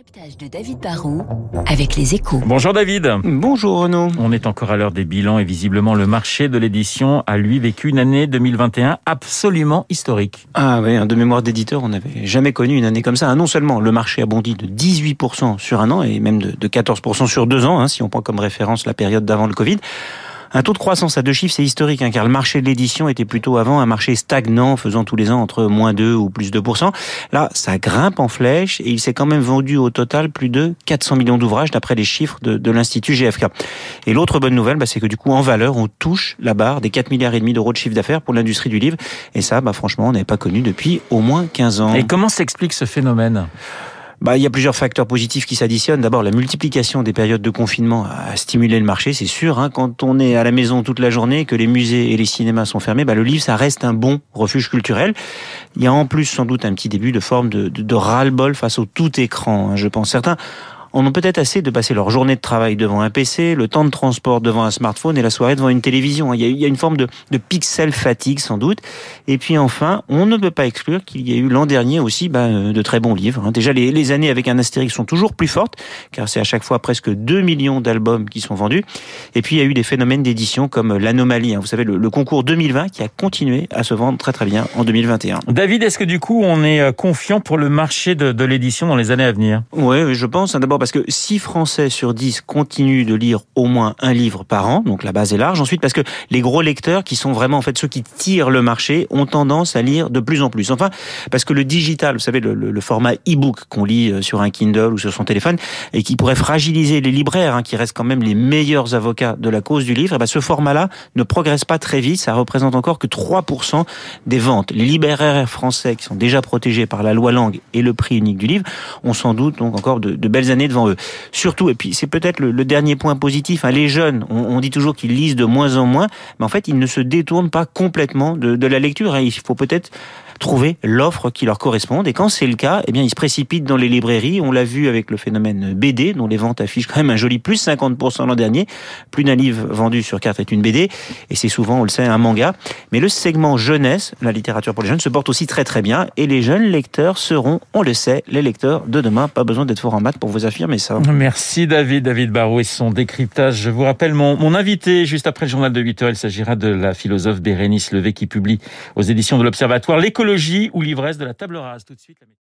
décryptage de David Barrault avec les échos. Bonjour David. Bonjour Renaud. On est encore à l'heure des bilans et visiblement le marché de l'édition a lui vécu une année 2021 absolument historique. Ah oui, de mémoire d'éditeur, on n'avait jamais connu une année comme ça. Non seulement le marché a bondi de 18% sur un an et même de 14% sur deux ans, hein, si on prend comme référence la période d'avant le Covid. Un taux de croissance à deux chiffres, c'est historique, hein, car le marché de l'édition était plutôt avant un marché stagnant, faisant tous les ans entre moins 2 ou plus 2%. Là, ça grimpe en flèche et il s'est quand même vendu au total plus de 400 millions d'ouvrages d'après les chiffres de, de l'Institut GFK. Et l'autre bonne nouvelle, bah, c'est que du coup, en valeur, on touche la barre des 4 milliards et demi d'euros de chiffre d'affaires pour l'industrie du livre. Et ça, bah, franchement, on n'avait pas connu depuis au moins 15 ans. Et comment s'explique ce phénomène? Bah, il y a plusieurs facteurs positifs qui s'additionnent. D'abord, la multiplication des périodes de confinement a stimulé le marché, c'est sûr. Hein. Quand on est à la maison toute la journée, que les musées et les cinémas sont fermés, bah, le livre, ça reste un bon refuge culturel. Il y a en plus sans doute un petit début de forme de, de, de ras-le-bol face au tout écran, hein, je pense. Certains en ont peut-être assez de passer leur journée de travail devant un PC, le temps de transport devant un smartphone et la soirée devant une télévision. Il y a, une forme de, de pixel fatigue sans doute. Et puis enfin, on ne peut pas exclure qu'il y a eu l'an dernier aussi bah, euh, de très bons livres. Hein. Déjà, les, les, années avec un Astérix sont toujours plus fortes, car c'est à chaque fois presque 2 millions d'albums qui sont vendus. Et puis, il y a eu des phénomènes d'édition comme l'Anomalie, hein. vous savez, le, le, concours 2020 qui a continué à se vendre très très bien en 2021. David, est-ce que du coup, on est euh, confiant pour le marché de, de l'édition dans les années à venir? Oui, je pense. D'abord parce que 6 Français sur 10 continuent de lire au moins un livre par an, donc la base est large. Ensuite, parce que les gros lecteurs, qui sont vraiment en fait ceux qui tirent le marché, ont tendance à lire de plus en plus. Enfin, parce que le digital, vous savez, le, format e-book qu'on lit euh, sur un Kindle ou sur son téléphone, et qui pourrait fragiliser les libraires, hein, qui restent quand même les meilleurs avocats de la cause du livre, et ben ce format-là ne progresse pas très vite. Ça représente encore que 3% des ventes. Les libraires français, qui sont déjà protégés par la loi langue et le prix unique du livre, ont sans doute donc encore de, de belles années eux. Surtout, et puis c'est peut-être le, dernier point positif, hein, les jeunes, on, dit toujours qu'ils lisent de moins en moins, mais en fait, ils ne se détournent pas complètement de, de la lecture. Hein. Il faut peut-être trouver l'offre qui leur corresponde. Et quand c'est le cas, eh bien, ils se précipitent dans les librairies. On l'a vu avec le phénomène BD, dont les ventes affichent quand même un joli plus 50% l'an dernier. Plus d'un livre vendu sur carte est une BD. Et c'est souvent, on le sait, un manga. Mais le segment jeunesse, la littérature pour les jeunes, se porte aussi très très bien. Et les jeunes lecteurs seront, on le sait, les lecteurs de demain. Pas besoin d'être fort en maths pour vous affirmer ça. Merci David, David Barrault et son décryptage. Je vous rappelle mon, mon invité juste après le journal de 8 heures. Il s'agira de la philosophe Bérénice Levé qui publie aux éditions de l'Observatoire l'écologie ou l'ivresse de la table rase. Tout de suite.